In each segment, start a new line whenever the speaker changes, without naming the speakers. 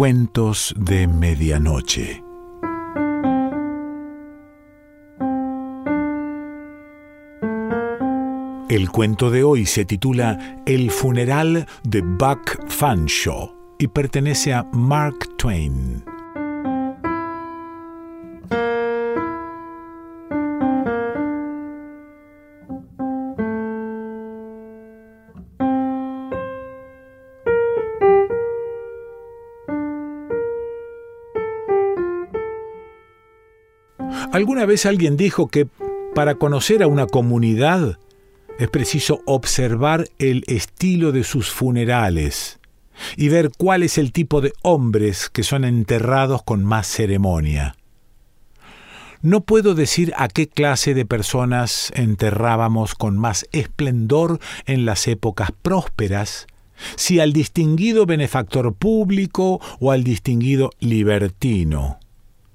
Cuentos de Medianoche. El cuento de hoy se titula El funeral de Buck Fanshawe y pertenece a Mark Twain. Alguna vez alguien dijo que para conocer a una comunidad es preciso observar el estilo de sus funerales y ver cuál es el tipo de hombres que son enterrados con más ceremonia. No puedo decir a qué clase de personas enterrábamos con más esplendor en las épocas prósperas, si al distinguido benefactor público o al distinguido libertino.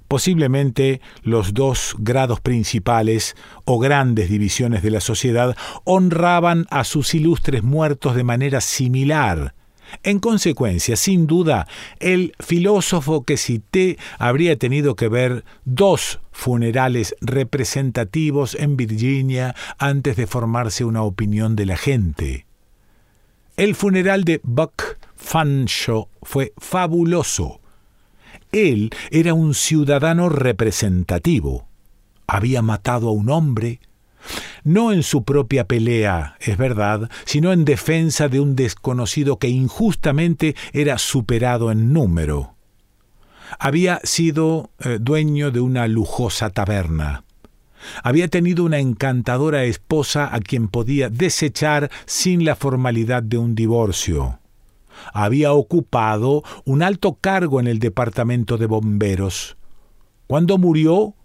Posiblemente los dos grados principales o grandes divisiones de la sociedad honraban a sus ilustres muertos de manera similar. En consecuencia, sin duda, el filósofo que cité habría tenido que ver dos funerales representativos en Virginia antes de formarse una opinión de la gente. El funeral de Buck Fanshawe fue fabuloso él era un ciudadano representativo. Había matado a un hombre, no en su propia pelea, es verdad, sino en defensa de un desconocido que injustamente era superado en número. Había sido eh, dueño de una lujosa taberna. Había tenido una encantadora esposa a quien podía desechar sin la formalidad de un divorcio había ocupado un alto cargo en el departamento de bomberos. Cuando murió,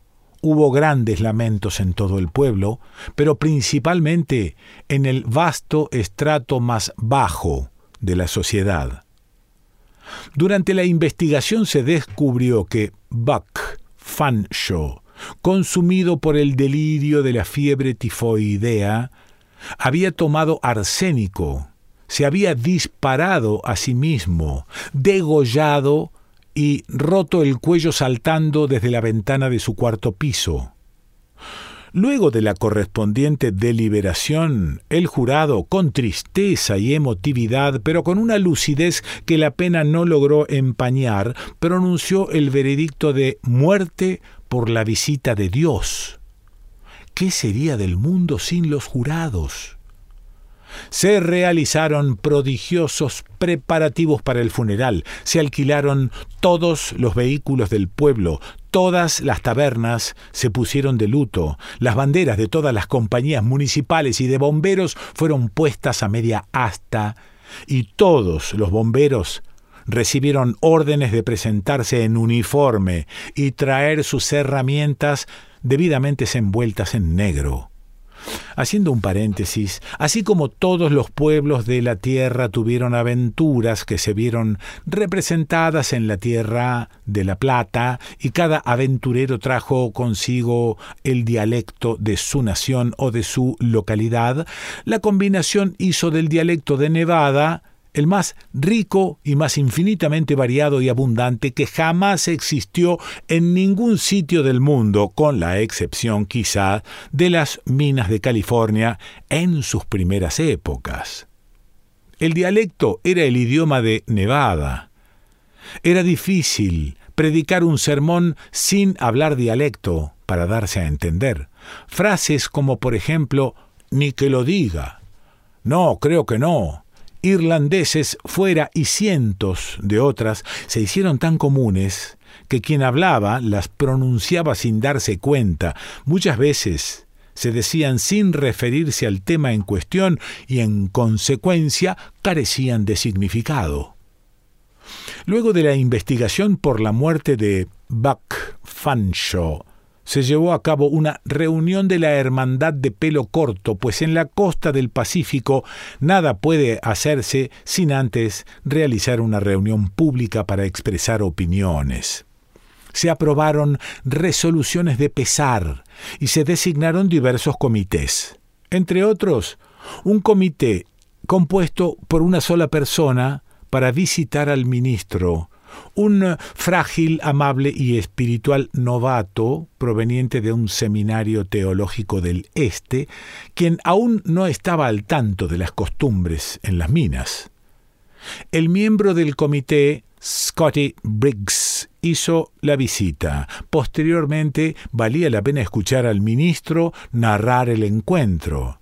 hubo grandes lamentos en todo el pueblo, pero principalmente en el vasto estrato más bajo de la sociedad. Durante la investigación se descubrió que Buck Fanshawe, consumido por el delirio de la fiebre tifoidea, había tomado arsénico se había disparado a sí mismo, degollado y roto el cuello saltando desde la ventana de su cuarto piso. Luego de la correspondiente deliberación, el jurado, con tristeza y emotividad, pero con una lucidez que la pena no logró empañar, pronunció el veredicto de muerte por la visita de Dios. ¿Qué sería del mundo sin los jurados? Se realizaron prodigiosos preparativos para el funeral, se alquilaron todos los vehículos del pueblo, todas las tabernas se pusieron de luto, las banderas de todas las compañías municipales y de bomberos fueron puestas a media asta, y todos los bomberos recibieron órdenes de presentarse en uniforme y traer sus herramientas debidamente envueltas en negro. Haciendo un paréntesis, así como todos los pueblos de la tierra tuvieron aventuras que se vieron representadas en la tierra de la Plata, y cada aventurero trajo consigo el dialecto de su nación o de su localidad, la combinación hizo del dialecto de Nevada el más rico y más infinitamente variado y abundante que jamás existió en ningún sitio del mundo, con la excepción quizá de las minas de California en sus primeras épocas. El dialecto era el idioma de Nevada. Era difícil predicar un sermón sin hablar dialecto para darse a entender. Frases como por ejemplo, ni que lo diga. No, creo que no irlandeses fuera y cientos de otras se hicieron tan comunes que quien hablaba las pronunciaba sin darse cuenta. Muchas veces se decían sin referirse al tema en cuestión y en consecuencia carecían de significado. Luego de la investigación por la muerte de Buck Fanshawe, se llevó a cabo una reunión de la Hermandad de Pelo Corto, pues en la costa del Pacífico nada puede hacerse sin antes realizar una reunión pública para expresar opiniones. Se aprobaron resoluciones de pesar y se designaron diversos comités. Entre otros, un comité compuesto por una sola persona para visitar al ministro, un frágil, amable y espiritual novato proveniente de un seminario teológico del Este, quien aún no estaba al tanto de las costumbres en las minas. El miembro del comité, Scotty Briggs, hizo la visita. Posteriormente, valía la pena escuchar al ministro narrar el encuentro.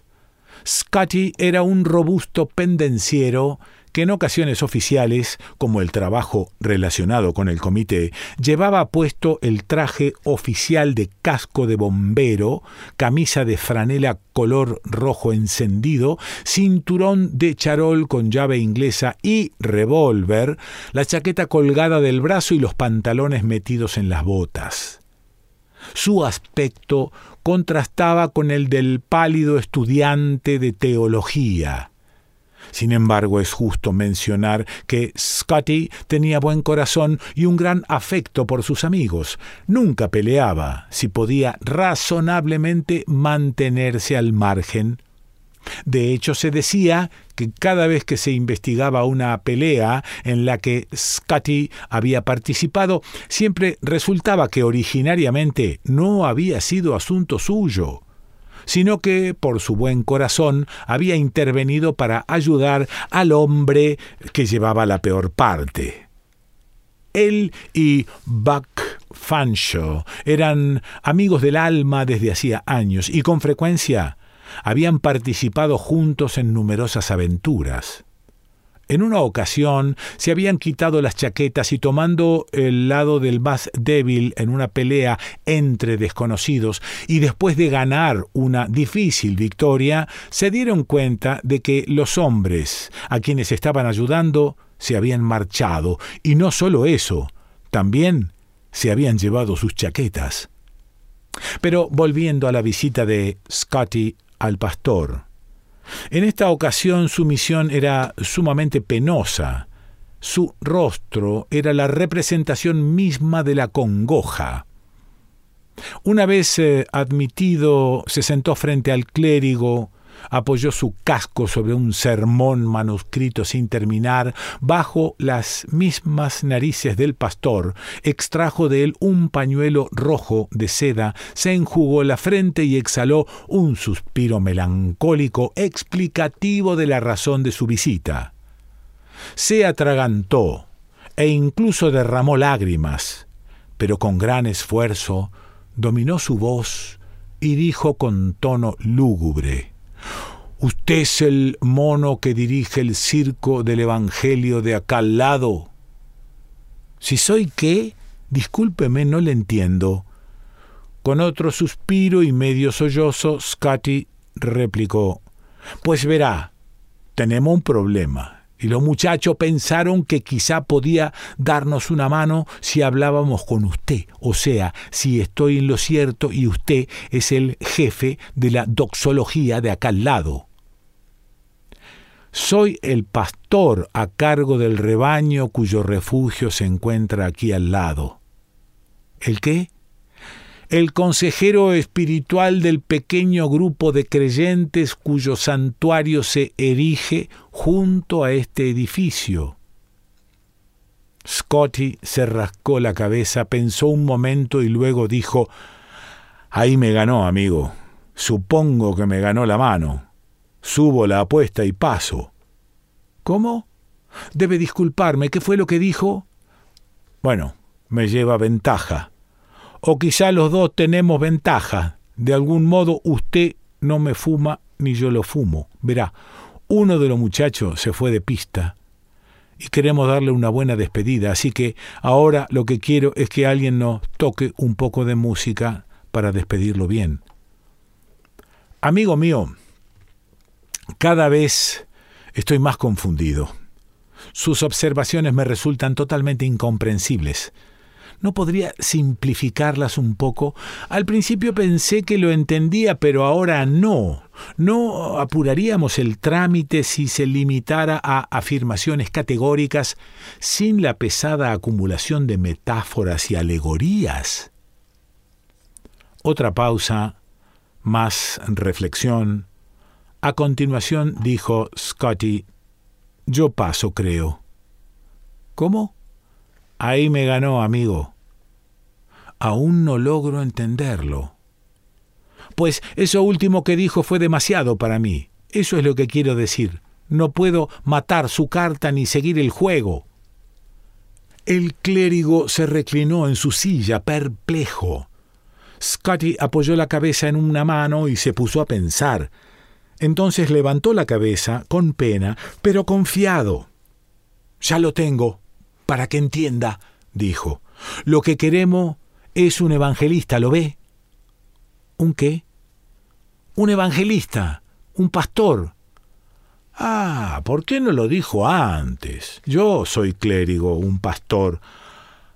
Scotty era un robusto pendenciero que en ocasiones oficiales, como el trabajo relacionado con el comité, llevaba puesto el traje oficial de casco de bombero, camisa de franela color rojo encendido, cinturón de charol con llave inglesa y revólver, la chaqueta colgada del brazo y los pantalones metidos en las botas. Su aspecto contrastaba con el del pálido estudiante de teología. Sin embargo, es justo mencionar que Scotty tenía buen corazón y un gran afecto por sus amigos. Nunca peleaba si podía razonablemente mantenerse al margen. De hecho, se decía que cada vez que se investigaba una pelea en la que Scotty había participado, siempre resultaba que originariamente no había sido asunto suyo sino que por su buen corazón había intervenido para ayudar al hombre que llevaba la peor parte. Él y Buck Fanshaw eran amigos del alma desde hacía años y con frecuencia habían participado juntos en numerosas aventuras. En una ocasión se habían quitado las chaquetas y tomando el lado del más débil en una pelea entre desconocidos y después de ganar una difícil victoria, se dieron cuenta de que los hombres a quienes estaban ayudando se habían marchado y no solo eso, también se habían llevado sus chaquetas. Pero volviendo a la visita de Scotty al pastor, en esta ocasión su misión era sumamente penosa. Su rostro era la representación misma de la congoja. Una vez eh, admitido, se sentó frente al clérigo, apoyó su casco sobre un sermón manuscrito sin terminar, bajo las mismas narices del pastor, extrajo de él un pañuelo rojo de seda, se enjugó la frente y exhaló un suspiro melancólico explicativo de la razón de su visita. Se atragantó e incluso derramó lágrimas, pero con gran esfuerzo dominó su voz y dijo con tono lúgubre Usted es el mono que dirige el circo del Evangelio de acá al lado. Si soy qué, discúlpeme, no le entiendo. Con otro suspiro y medio sollozo, Scotty replicó Pues verá, tenemos un problema y los muchachos pensaron que quizá podía darnos una mano si hablábamos con usted, o sea, si estoy en lo cierto y usted es el jefe de la doxología de acá al lado. Soy el pastor a cargo del rebaño cuyo refugio se encuentra aquí al lado. ¿El qué? el consejero espiritual del pequeño grupo de creyentes cuyo santuario se erige junto a este edificio. Scotty se rascó la cabeza, pensó un momento y luego dijo Ahí me ganó, amigo. Supongo que me ganó la mano. Subo la apuesta y paso. ¿Cómo? Debe disculparme. ¿Qué fue lo que dijo? Bueno, me lleva ventaja o quizá los dos tenemos ventaja. De algún modo usted no me fuma ni yo lo fumo. Verá, uno de los muchachos se fue de pista y queremos darle una buena despedida, así que ahora lo que quiero es que alguien nos toque un poco de música para despedirlo bien. Amigo mío, cada vez estoy más confundido. Sus observaciones me resultan totalmente incomprensibles. ¿No podría simplificarlas un poco? Al principio pensé que lo entendía, pero ahora no. ¿No apuraríamos el trámite si se limitara a afirmaciones categóricas sin la pesada acumulación de metáforas y alegorías? Otra pausa, más reflexión. A continuación dijo Scotty, yo paso, creo. ¿Cómo? Ahí me ganó, amigo. Aún no logro entenderlo. Pues eso último que dijo fue demasiado para mí. Eso es lo que quiero decir. No puedo matar su carta ni seguir el juego. El clérigo se reclinó en su silla, perplejo. Scotty apoyó la cabeza en una mano y se puso a pensar. Entonces levantó la cabeza, con pena, pero confiado. Ya lo tengo, para que entienda, dijo. Lo que queremos es un evangelista, ¿lo ve? ¿Un qué? Un evangelista, un pastor. Ah, ¿por qué no lo dijo antes? Yo soy clérigo, un pastor.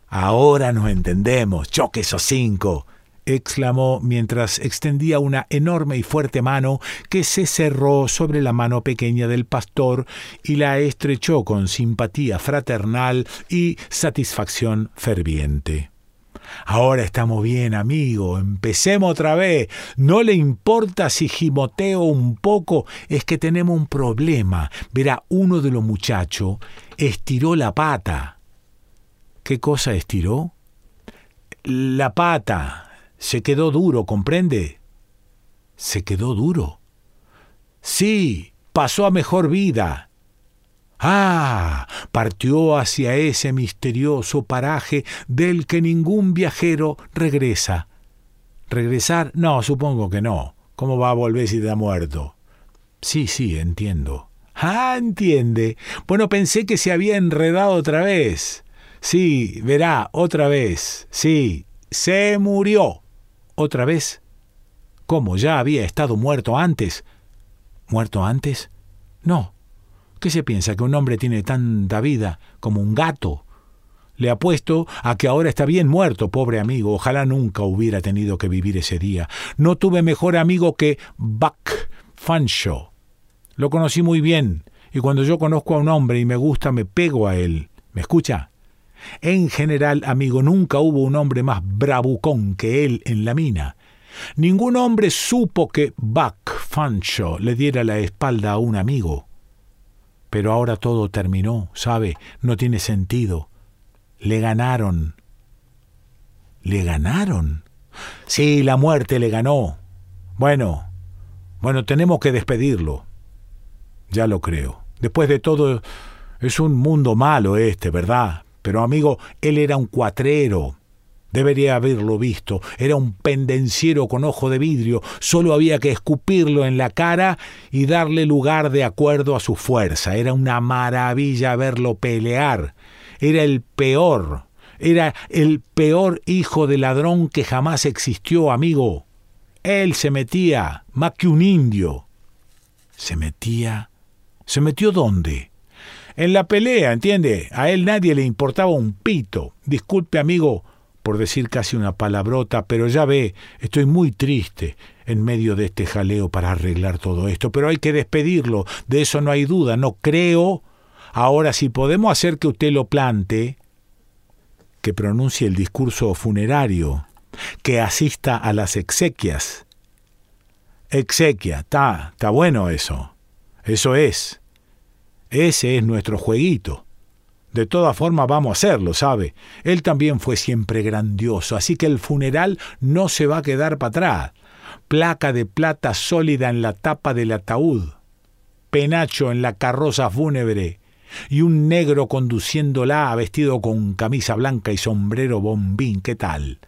Ahora nos entendemos, choque esos cinco exclamó mientras extendía una enorme y fuerte mano que se cerró sobre la mano pequeña del pastor y la estrechó con simpatía fraternal y satisfacción ferviente. Ahora estamos bien, amigo. Empecemos otra vez. No le importa si gimoteo un poco, es que tenemos un problema. Verá, uno de los muchachos estiró la pata. ¿Qué cosa estiró? La pata. Se quedó duro, ¿comprende? Se quedó duro. Sí, pasó a mejor vida. Ah, partió hacia ese misterioso paraje del que ningún viajero regresa. ¿Regresar? No, supongo que no. ¿Cómo va a volver si ha muerto? Sí, sí, entiendo. Ah, entiende. Bueno, pensé que se había enredado otra vez. Sí, verá, otra vez. Sí, se murió. ¿Otra vez? ¿Cómo? ¿Ya había estado muerto antes? ¿Muerto antes? No, ¿Qué se piensa? ¿Que un hombre tiene tanta vida como un gato? Le apuesto a que ahora está bien muerto, pobre amigo. Ojalá nunca hubiera tenido que vivir ese día. No tuve mejor amigo que Buck Fanshaw. Lo conocí muy bien, y cuando yo conozco a un hombre y me gusta, me pego a él. ¿Me escucha? En general, amigo, nunca hubo un hombre más bravucón que él en la mina. Ningún hombre supo que Buck Fanshaw le diera la espalda a un amigo. Pero ahora todo terminó, ¿sabe? No tiene sentido. Le ganaron. ¿Le ganaron? Sí, la muerte le ganó. Bueno, bueno, tenemos que despedirlo. Ya lo creo. Después de todo, es un mundo malo este, ¿verdad? Pero amigo, él era un cuatrero. Debería haberlo visto. Era un pendenciero con ojo de vidrio. Solo había que escupirlo en la cara y darle lugar de acuerdo a su fuerza. Era una maravilla verlo pelear. Era el peor. Era el peor hijo de ladrón que jamás existió, amigo. Él se metía, más que un indio. ¿Se metía? ¿Se metió dónde? En la pelea, ¿entiende? A él nadie le importaba un pito. Disculpe, amigo, por decir casi una palabrota, pero ya ve, estoy muy triste en medio de este jaleo para arreglar todo esto, pero hay que despedirlo, de eso no hay duda, no creo. Ahora, si podemos hacer que usted lo plante, que pronuncie el discurso funerario, que asista a las exequias. Exequia, está, está bueno eso. Eso es. Ese es nuestro jueguito. De todas formas vamos a hacerlo, ¿sabe? Él también fue siempre grandioso, así que el funeral no se va a quedar para atrás. Placa de plata sólida en la tapa del ataúd, penacho en la carroza fúnebre y un negro conduciéndola vestido con camisa blanca y sombrero bombín. ¿Qué tal?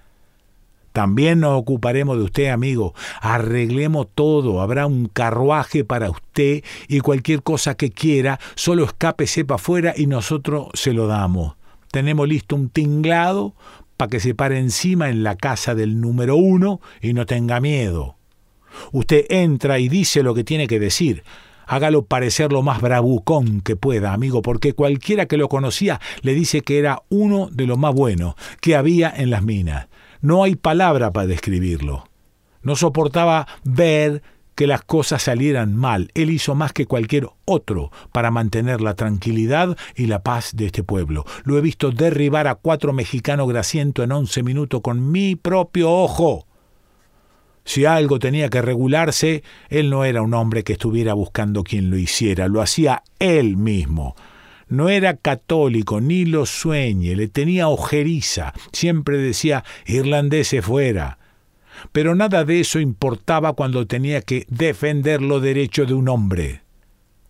También nos ocuparemos de usted, amigo. Arreglemos todo. Habrá un carruaje para usted y cualquier cosa que quiera, solo escape sepa afuera y nosotros se lo damos. Tenemos listo un tinglado para que se pare encima en la casa del número uno y no tenga miedo. Usted entra y dice lo que tiene que decir. Hágalo parecer lo más bravucón que pueda, amigo, porque cualquiera que lo conocía le dice que era uno de los más buenos que había en las minas. No hay palabra para describirlo. No soportaba ver que las cosas salieran mal. Él hizo más que cualquier otro para mantener la tranquilidad y la paz de este pueblo. Lo he visto derribar a cuatro mexicanos grasientos en once minutos con mi propio ojo. Si algo tenía que regularse, él no era un hombre que estuviera buscando quien lo hiciera, lo hacía él mismo. No era católico, ni lo sueñe, le tenía ojeriza, siempre decía irlandés fuera. Pero nada de eso importaba cuando tenía que defender lo derecho de un hombre.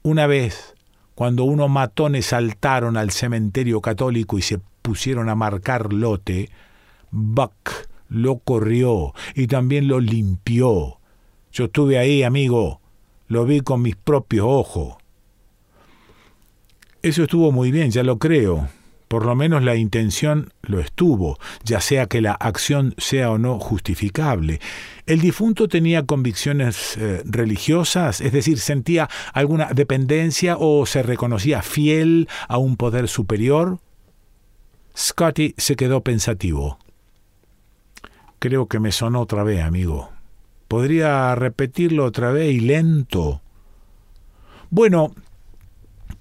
Una vez, cuando unos matones saltaron al cementerio católico y se pusieron a marcar lote, Buck lo corrió y también lo limpió. Yo estuve ahí, amigo, lo vi con mis propios ojos. Eso estuvo muy bien, ya lo creo. Por lo menos la intención lo estuvo, ya sea que la acción sea o no justificable. ¿El difunto tenía convicciones eh, religiosas? Es decir, ¿sentía alguna dependencia o se reconocía fiel a un poder superior? Scotty se quedó pensativo. Creo que me sonó otra vez, amigo. ¿Podría repetirlo otra vez y lento? Bueno,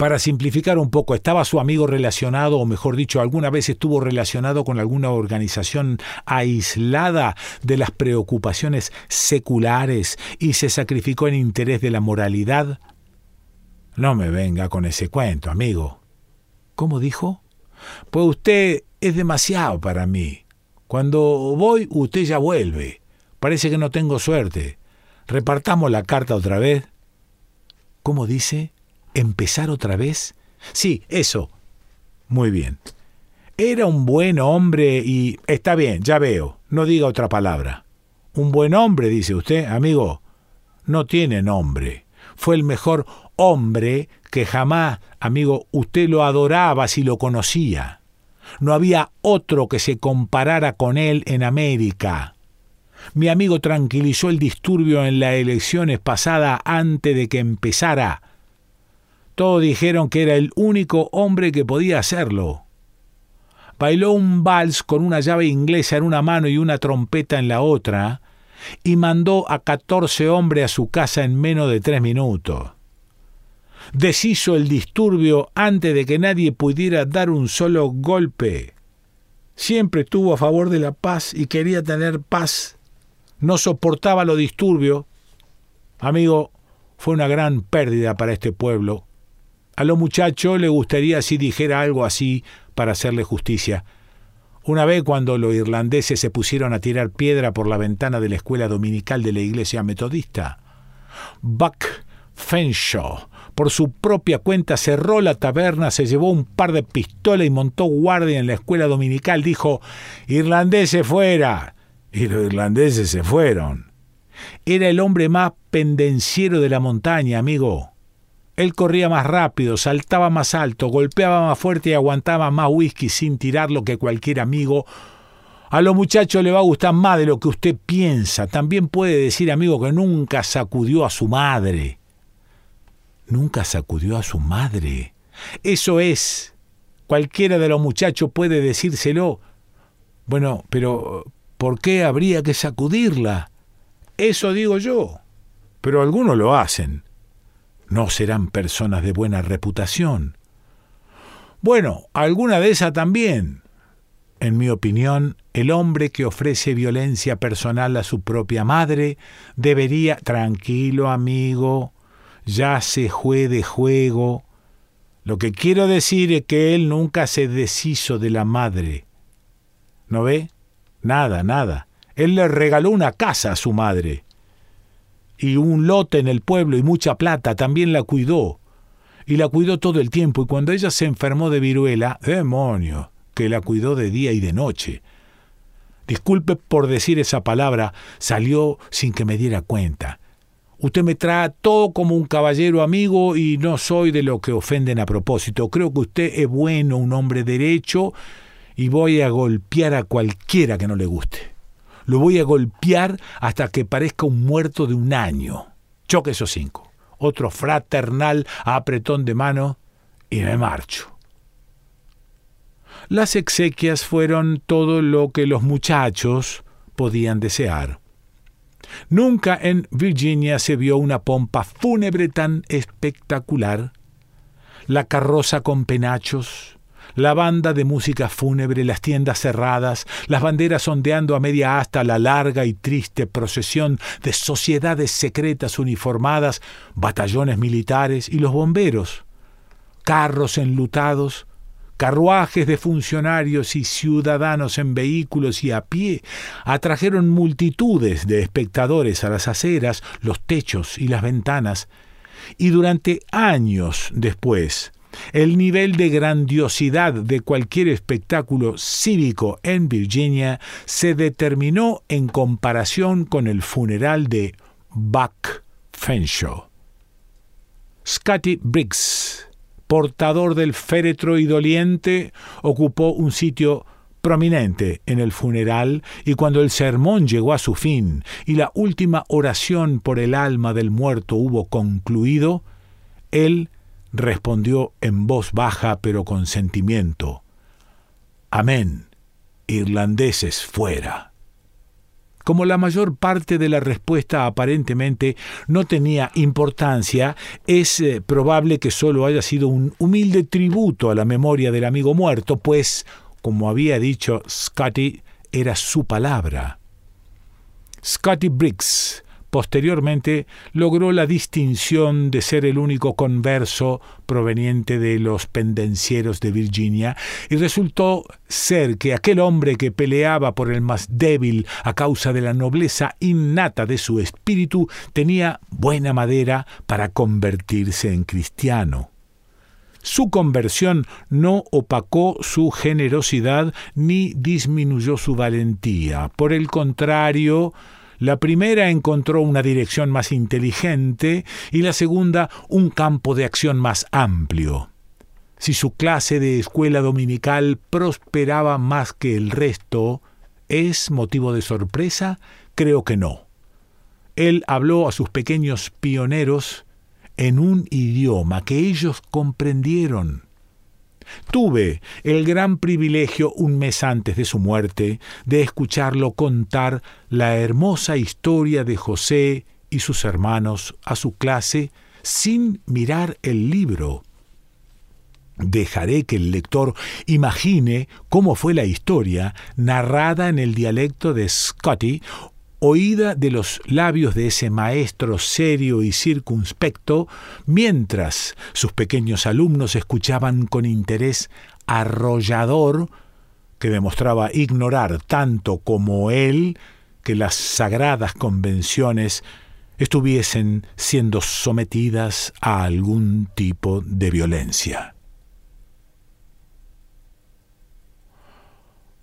para simplificar un poco, ¿estaba su amigo relacionado, o mejor dicho, alguna vez estuvo relacionado con alguna organización aislada de las preocupaciones seculares y se sacrificó en interés de la moralidad? No me venga con ese cuento, amigo. ¿Cómo dijo? Pues usted es demasiado para mí. Cuando voy, usted ya vuelve. Parece que no tengo suerte. Repartamos la carta otra vez. ¿Cómo dice? ¿Empezar otra vez? Sí, eso. Muy bien. Era un buen hombre y... Está bien, ya veo. No diga otra palabra. Un buen hombre, dice usted, amigo. No tiene nombre. Fue el mejor hombre que jamás, amigo, usted lo adoraba si lo conocía. No había otro que se comparara con él en América. Mi amigo tranquilizó el disturbio en las elecciones pasadas antes de que empezara. Todos dijeron que era el único hombre que podía hacerlo. Bailó un vals con una llave inglesa en una mano y una trompeta en la otra, y mandó a catorce hombres a su casa en menos de tres minutos. Deshizo el disturbio antes de que nadie pudiera dar un solo golpe. Siempre estuvo a favor de la paz y quería tener paz. No soportaba lo disturbio. Amigo, fue una gran pérdida para este pueblo. A lo muchacho le gustaría si dijera algo así para hacerle justicia. Una vez cuando los irlandeses se pusieron a tirar piedra por la ventana de la escuela dominical de la iglesia metodista, Buck Fenshaw, por su propia cuenta, cerró la taberna, se llevó un par de pistolas y montó guardia en la escuela dominical. Dijo, irlandeses fuera. Y los irlandeses se fueron. Era el hombre más pendenciero de la montaña, amigo. Él corría más rápido, saltaba más alto, golpeaba más fuerte y aguantaba más whisky sin tirarlo que cualquier amigo. A los muchachos le va a gustar más de lo que usted piensa. También puede decir, amigo, que nunca sacudió a su madre. Nunca sacudió a su madre. Eso es. Cualquiera de los muchachos puede decírselo. Bueno, pero ¿por qué habría que sacudirla? Eso digo yo. Pero algunos lo hacen no serán personas de buena reputación. Bueno, alguna de esas también. En mi opinión, el hombre que ofrece violencia personal a su propia madre debería, tranquilo amigo, ya se juegue de juego. Lo que quiero decir es que él nunca se deshizo de la madre. ¿No ve? Nada, nada. Él le regaló una casa a su madre y un lote en el pueblo y mucha plata, también la cuidó. Y la cuidó todo el tiempo, y cuando ella se enfermó de viruela, demonio, que la cuidó de día y de noche. Disculpe por decir esa palabra, salió sin que me diera cuenta. Usted me todo como un caballero amigo y no soy de lo que ofenden a propósito. Creo que usted es bueno, un hombre derecho, y voy a golpear a cualquiera que no le guste. Lo voy a golpear hasta que parezca un muerto de un año. Choque esos cinco. Otro fraternal apretón de mano y me marcho. Las exequias fueron todo lo que los muchachos podían desear. Nunca en Virginia se vio una pompa fúnebre tan espectacular. La carroza con penachos, la banda de música fúnebre, las tiendas cerradas, las banderas ondeando a media asta la larga y triste procesión de sociedades secretas uniformadas, batallones militares y los bomberos, carros enlutados, carruajes de funcionarios y ciudadanos en vehículos y a pie atrajeron multitudes de espectadores a las aceras, los techos y las ventanas, y durante años después, el nivel de grandiosidad de cualquier espectáculo cívico en Virginia se determinó en comparación con el funeral de Buck Fenshaw. Scotty Briggs, portador del féretro y doliente, ocupó un sitio prominente en el funeral y cuando el sermón llegó a su fin y la última oración por el alma del muerto hubo concluido, él respondió en voz baja pero con sentimiento, Amén, irlandeses fuera. Como la mayor parte de la respuesta aparentemente no tenía importancia, es eh, probable que solo haya sido un humilde tributo a la memoria del amigo muerto, pues, como había dicho Scotty, era su palabra. Scotty Briggs Posteriormente logró la distinción de ser el único converso proveniente de los pendencieros de Virginia y resultó ser que aquel hombre que peleaba por el más débil a causa de la nobleza innata de su espíritu tenía buena madera para convertirse en cristiano. Su conversión no opacó su generosidad ni disminuyó su valentía. Por el contrario, la primera encontró una dirección más inteligente y la segunda un campo de acción más amplio. Si su clase de escuela dominical prosperaba más que el resto, ¿es motivo de sorpresa? Creo que no. Él habló a sus pequeños pioneros en un idioma que ellos comprendieron. Tuve el gran privilegio un mes antes de su muerte de escucharlo contar la hermosa historia de José y sus hermanos a su clase sin mirar el libro. Dejaré que el lector imagine cómo fue la historia narrada en el dialecto de Scotty oída de los labios de ese maestro serio y circunspecto, mientras sus pequeños alumnos escuchaban con interés arrollador, que demostraba ignorar tanto como él que las sagradas convenciones estuviesen siendo sometidas a algún tipo de violencia.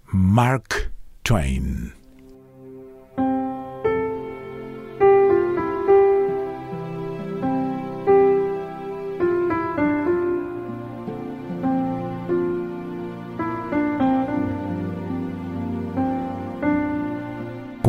Mark Twain